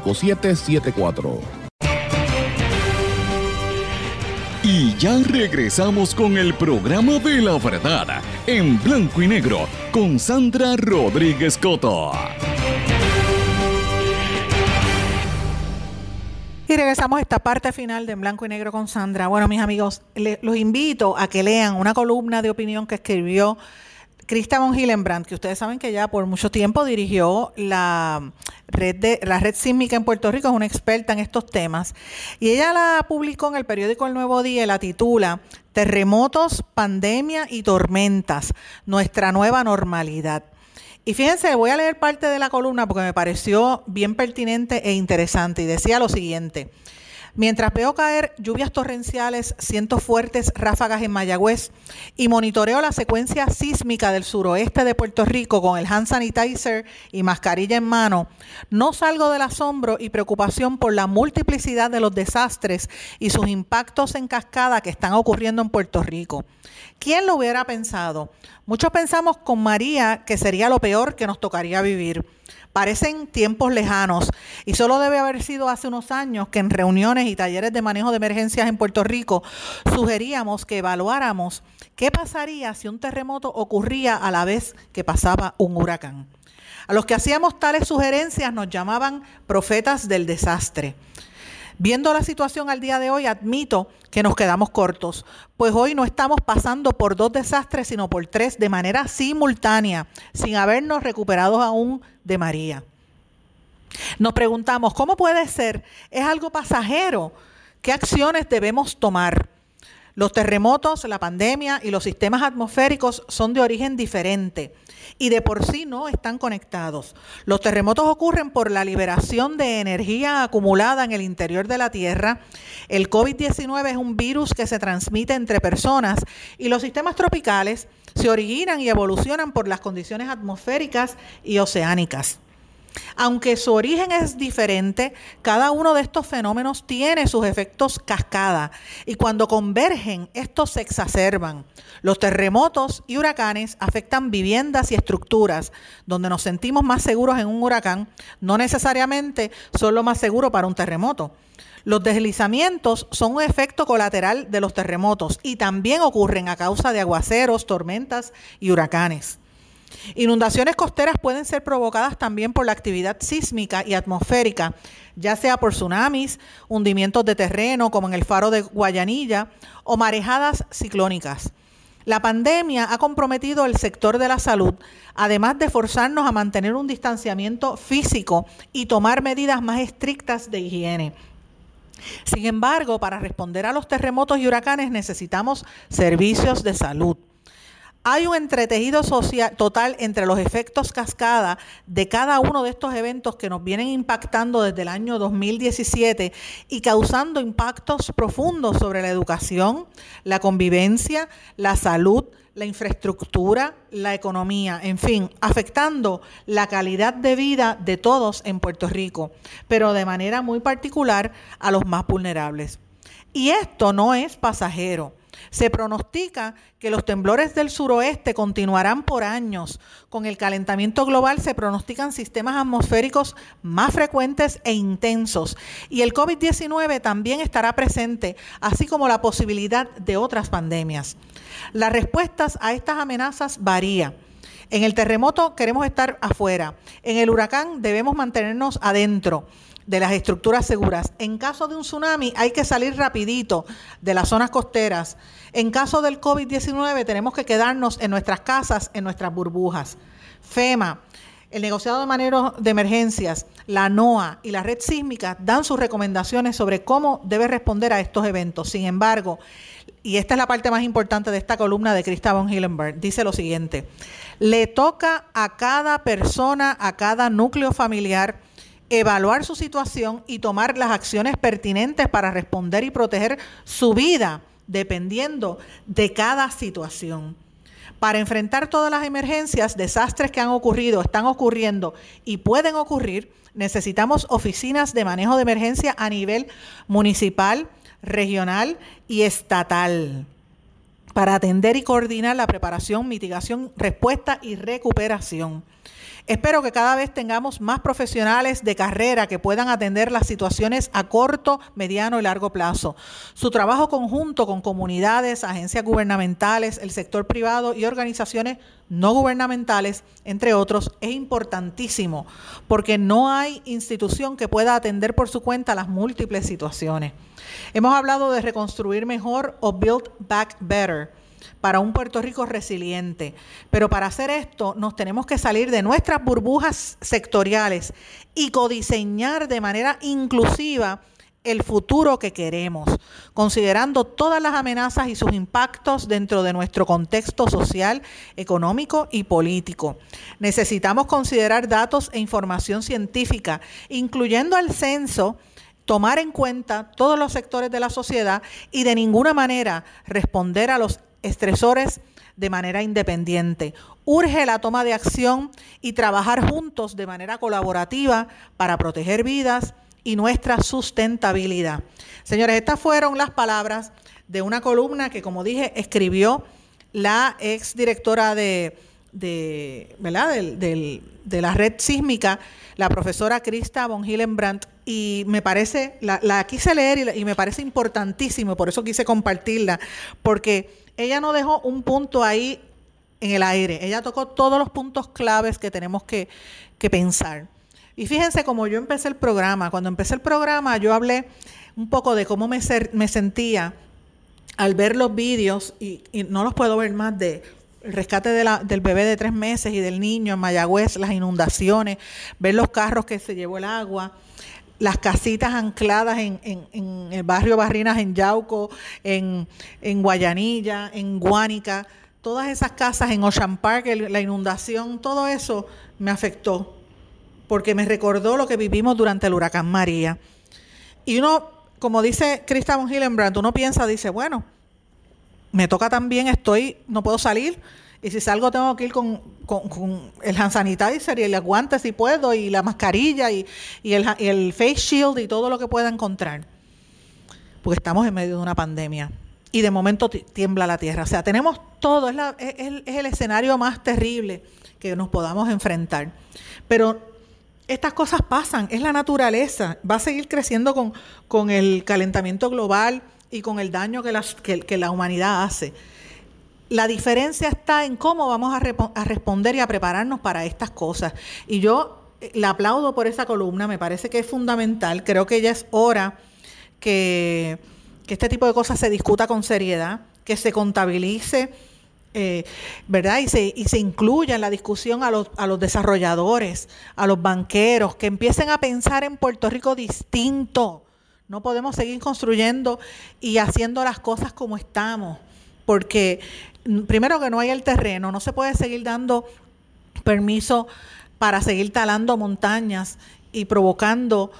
5774. Y ya regresamos con el programa de la verdad, en blanco y negro, con Sandra Rodríguez Coto. Y regresamos a esta parte final de En Blanco y Negro con Sandra. Bueno, mis amigos, los invito a que lean una columna de opinión que escribió Krista von Hillenbrand, que ustedes saben que ya por mucho tiempo dirigió la red de la red sísmica en Puerto Rico, es una experta en estos temas, y ella la publicó en el periódico El Nuevo Día, la titula Terremotos, pandemia y tormentas, nuestra nueva normalidad. Y fíjense, voy a leer parte de la columna porque me pareció bien pertinente e interesante y decía lo siguiente. Mientras veo caer lluvias torrenciales, siento fuertes ráfagas en Mayagüez y monitoreo la secuencia sísmica del suroeste de Puerto Rico con el hand sanitizer y mascarilla en mano, no salgo del asombro y preocupación por la multiplicidad de los desastres y sus impactos en cascada que están ocurriendo en Puerto Rico. ¿Quién lo hubiera pensado? Muchos pensamos con María que sería lo peor que nos tocaría vivir. Parecen tiempos lejanos y solo debe haber sido hace unos años que en reuniones y talleres de manejo de emergencias en Puerto Rico sugeríamos que evaluáramos qué pasaría si un terremoto ocurría a la vez que pasaba un huracán. A los que hacíamos tales sugerencias nos llamaban profetas del desastre. Viendo la situación al día de hoy, admito que nos quedamos cortos, pues hoy no estamos pasando por dos desastres, sino por tres de manera simultánea, sin habernos recuperado aún de María. Nos preguntamos, ¿cómo puede ser? ¿Es algo pasajero? ¿Qué acciones debemos tomar? Los terremotos, la pandemia y los sistemas atmosféricos son de origen diferente y de por sí no están conectados. Los terremotos ocurren por la liberación de energía acumulada en el interior de la Tierra. El COVID-19 es un virus que se transmite entre personas y los sistemas tropicales se originan y evolucionan por las condiciones atmosféricas y oceánicas. Aunque su origen es diferente, cada uno de estos fenómenos tiene sus efectos cascada y cuando convergen, estos se exacerban. Los terremotos y huracanes afectan viviendas y estructuras. Donde nos sentimos más seguros en un huracán, no necesariamente son lo más seguro para un terremoto. Los deslizamientos son un efecto colateral de los terremotos y también ocurren a causa de aguaceros, tormentas y huracanes. Inundaciones costeras pueden ser provocadas también por la actividad sísmica y atmosférica, ya sea por tsunamis, hundimientos de terreno como en el faro de Guayanilla o marejadas ciclónicas. La pandemia ha comprometido el sector de la salud, además de forzarnos a mantener un distanciamiento físico y tomar medidas más estrictas de higiene. Sin embargo, para responder a los terremotos y huracanes necesitamos servicios de salud. Hay un entretejido social total entre los efectos cascada de cada uno de estos eventos que nos vienen impactando desde el año 2017 y causando impactos profundos sobre la educación, la convivencia, la salud, la infraestructura, la economía, en fin, afectando la calidad de vida de todos en Puerto Rico, pero de manera muy particular a los más vulnerables. Y esto no es pasajero. Se pronostica que los temblores del suroeste continuarán por años. Con el calentamiento global se pronostican sistemas atmosféricos más frecuentes e intensos. Y el COVID-19 también estará presente, así como la posibilidad de otras pandemias. Las respuestas a estas amenazas varían. En el terremoto queremos estar afuera. En el huracán debemos mantenernos adentro de las estructuras seguras. En caso de un tsunami hay que salir rapidito de las zonas costeras. En caso del COVID-19 tenemos que quedarnos en nuestras casas, en nuestras burbujas. FEMA, el negociado de maneros de emergencias, la NOAA y la red sísmica dan sus recomendaciones sobre cómo debe responder a estos eventos. Sin embargo, y esta es la parte más importante de esta columna de Christa von Hillenberg, dice lo siguiente, le toca a cada persona, a cada núcleo familiar, evaluar su situación y tomar las acciones pertinentes para responder y proteger su vida, dependiendo de cada situación. Para enfrentar todas las emergencias, desastres que han ocurrido, están ocurriendo y pueden ocurrir, necesitamos oficinas de manejo de emergencia a nivel municipal, regional y estatal para atender y coordinar la preparación, mitigación, respuesta y recuperación. Espero que cada vez tengamos más profesionales de carrera que puedan atender las situaciones a corto, mediano y largo plazo. Su trabajo conjunto con comunidades, agencias gubernamentales, el sector privado y organizaciones no gubernamentales, entre otros, es importantísimo porque no hay institución que pueda atender por su cuenta las múltiples situaciones. Hemos hablado de reconstruir mejor o build back better para un Puerto Rico resiliente. Pero para hacer esto nos tenemos que salir de nuestras burbujas sectoriales y codiseñar de manera inclusiva el futuro que queremos, considerando todas las amenazas y sus impactos dentro de nuestro contexto social, económico y político. Necesitamos considerar datos e información científica, incluyendo al censo, tomar en cuenta todos los sectores de la sociedad y de ninguna manera responder a los estresores de manera independiente. Urge la toma de acción y trabajar juntos de manera colaborativa para proteger vidas y nuestra sustentabilidad. Señores, estas fueron las palabras de una columna que, como dije, escribió la ex directora de, de, ¿verdad? de la red sísmica, la profesora Krista von Hillenbrandt, y me parece, la, la quise leer y, y me parece importantísimo, por eso quise compartirla, porque ella no dejó un punto ahí en el aire, ella tocó todos los puntos claves que tenemos que, pensar. Y fíjense, como yo empecé el programa, cuando empecé el programa yo hablé un poco de cómo me, me sentía al ver los vídeos, y, no los puedo ver más, de el rescate del bebé de tres meses y del niño en Mayagüez, las inundaciones, ver los carros que se llevó el agua, las casitas ancladas en, en, el barrio Barrinas, en Yauco, en, en Guayanilla, en Guánica, todas esas casas en Ocean Park, la inundación, todo eso me afectó, porque me recordó lo que vivimos durante el huracán María. Y uno, como dice Christopher Hillenbrand, uno piensa, dice, bueno, me toca también, estoy, no puedo salir, y si salgo tengo que ir con, el hand sanitizer y el guante si puedo, y la mascarilla y, el, face shield y todo lo que pueda encontrar. Porque estamos en medio de una pandemia y de momento tiembla la tierra. O sea, tenemos todo, es, el escenario más terrible que nos podamos enfrentar. Pero estas cosas pasan, es la naturaleza, va a seguir creciendo con, con el calentamiento global y con el daño que, que, la humanidad hace. La diferencia está en cómo vamos a, responder y a prepararnos para estas cosas. Y yo eh, la aplaudo por esa columna, me parece que es fundamental, creo que ya es hora que este tipo de cosas se discuta con seriedad, que se contabilice, eh, ¿verdad? Y se, incluya en la discusión a los, a los desarrolladores, a los banqueros, que empiecen a pensar en Puerto Rico distinto. No podemos seguir construyendo y haciendo las cosas como estamos, porque primero que no hay el terreno, no se puede seguir dando permiso para seguir talando montañas y provocando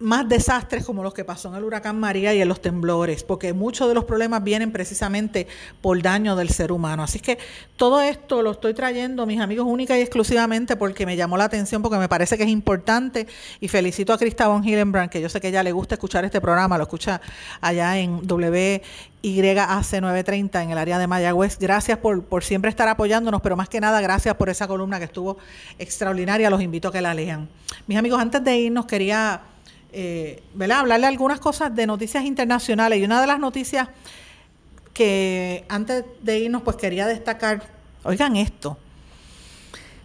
más desastres como los que pasó en el huracán María y en los temblores, porque muchos de los problemas vienen precisamente por daño del ser humano. Así que todo esto lo estoy trayendo, mis amigos, única y exclusivamente porque me llamó la atención, porque me parece que es importante y felicito a Cristabon Hillenbrand, que yo sé que ella le gusta escuchar este programa, lo escucha allá en WYAC 930 en el área de Mayagüez. Gracias por, por siempre estar apoyándonos, pero más que nada gracias por esa columna que estuvo extraordinaria. Los invito a que la lean. Mis amigos, antes de irnos quería eh, ¿verdad? hablarle algunas cosas de noticias internacionales. Y una de las noticias que antes de irnos, pues quería destacar, oigan esto.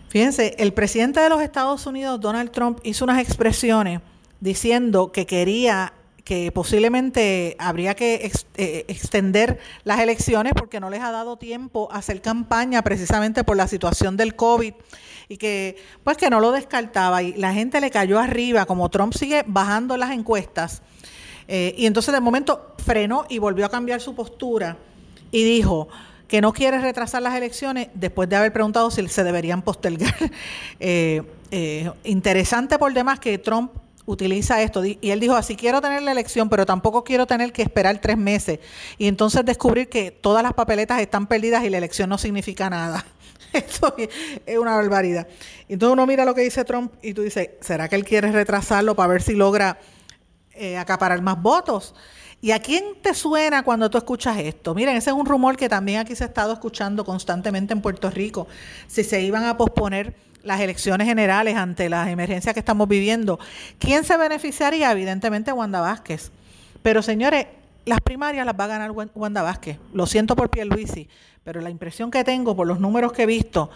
Fíjense, el presidente de los Estados Unidos, Donald Trump, hizo unas expresiones diciendo que quería que posiblemente habría que eh, extender las elecciones porque no les ha dado tiempo a hacer campaña precisamente por la situación del COVID y que pues que no lo descartaba y la gente le cayó arriba como Trump sigue bajando las encuestas eh, y entonces de momento frenó y volvió a cambiar su postura y dijo que no quiere retrasar las elecciones después de haber preguntado si se deberían postergar. [LAUGHS] Eh, interesante por demás que Trump utiliza esto. Y él dijo, así quiero tener la elección, pero tampoco quiero tener que esperar tres meses. Y entonces descubrir que todas las papeletas están perdidas y la elección no significa nada. [LAUGHS] Esto es una barbaridad. Entonces uno mira lo que dice Trump y tú dices, ¿será que él quiere retrasarlo para ver si logra eh, acaparar más votos? ¿Y a quién te suena cuando tú escuchas esto? Miren, ese es un rumor que también aquí se ha estado escuchando constantemente en Puerto Rico. Si se iban a posponer las elecciones generales ante las emergencias que estamos viviendo. ¿Quién se beneficiaría? Evidentemente Wanda Vázquez. Pero señores, las primarias las va a ganar Wanda Vázquez. Lo siento por Pierluisi, pero la impresión que tengo por los números que he visto,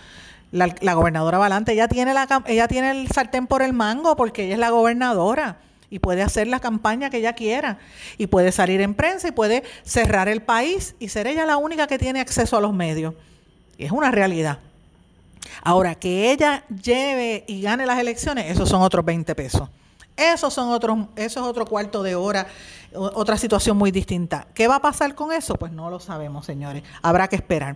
la, gobernadora Valante, ella tiene, la, ella tiene el sartén por el mango porque ella es la gobernadora y puede hacer la campaña que ella quiera y puede salir en prensa y puede cerrar el país y ser ella la única que tiene acceso a los medios. Y es una realidad. Ahora, que ella lleve y gane las elecciones, esos son otros 20 pesos. Esos son otros, eso es otro cuarto de hora, otra situación muy distinta. ¿Qué va a pasar con eso? Pues no lo sabemos, señores. Habrá que esperar.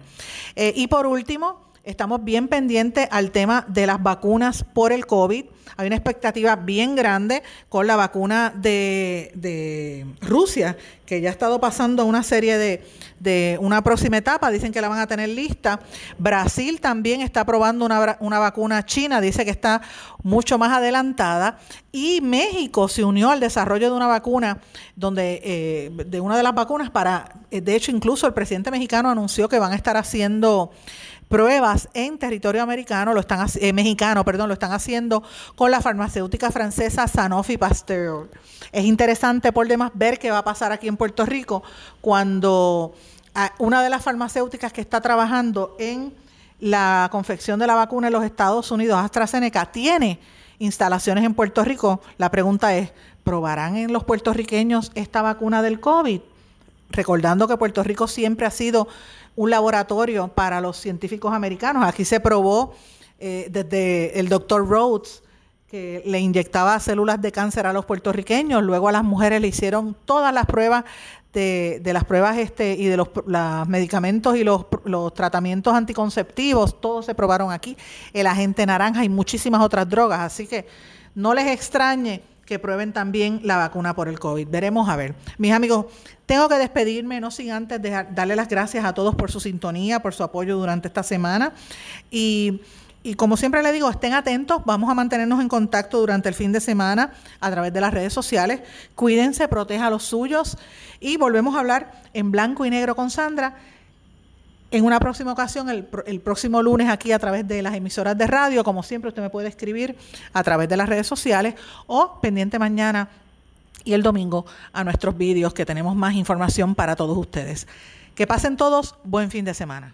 Eh, y por último, estamos bien pendientes al tema de las vacunas por el COVID. Hay una expectativa bien grande con la vacuna de, de Rusia, que ya ha estado pasando una serie de, de, una próxima etapa, dicen que la van a tener lista. Brasil también está probando una, una vacuna china, dice que está mucho más adelantada. Y México se unió al desarrollo de una vacuna, donde eh, de una de las vacunas para, eh, de hecho incluso el presidente mexicano anunció que van a estar haciendo pruebas en territorio americano, lo están eh, mexicano, perdón, lo están haciendo con la farmacéutica francesa Sanofi Pasteur. Es interesante por demás ver qué va a pasar aquí en Puerto Rico cuando ah, una de las farmacéuticas que está trabajando en la confección de la vacuna en los Estados Unidos, AstraZeneca, tiene instalaciones en Puerto Rico. La pregunta es, ¿probarán en los puertorriqueños esta vacuna del COVID? Recordando que Puerto Rico siempre ha sido un laboratorio para los científicos americanos. Aquí se probó eh, desde el doctor Rhodes, que le inyectaba células de cáncer a los puertorriqueños, luego a las mujeres le hicieron todas las pruebas de, las pruebas este y de los, medicamentos y los, los, tratamientos anticonceptivos, todos se probaron aquí, el agente naranja y muchísimas otras drogas, así que no les extrañe que prueben también la vacuna por el COVID. Veremos a ver. Mis amigos, tengo que despedirme, no sin antes darle las gracias a todos por su sintonía, por su apoyo durante esta semana y y como siempre le digo, estén atentos, vamos a mantenernos en contacto durante el fin de semana a través de las redes sociales. Cuídense, proteja a los suyos y volvemos a hablar en blanco y negro con Sandra en una próxima ocasión, el, el, próximo lunes aquí a través de las emisoras de radio. Como siempre, usted me puede escribir a través de las redes sociales o pendiente mañana y el domingo a nuestros vídeos que tenemos más información para todos ustedes. Que pasen todos, buen fin de semana.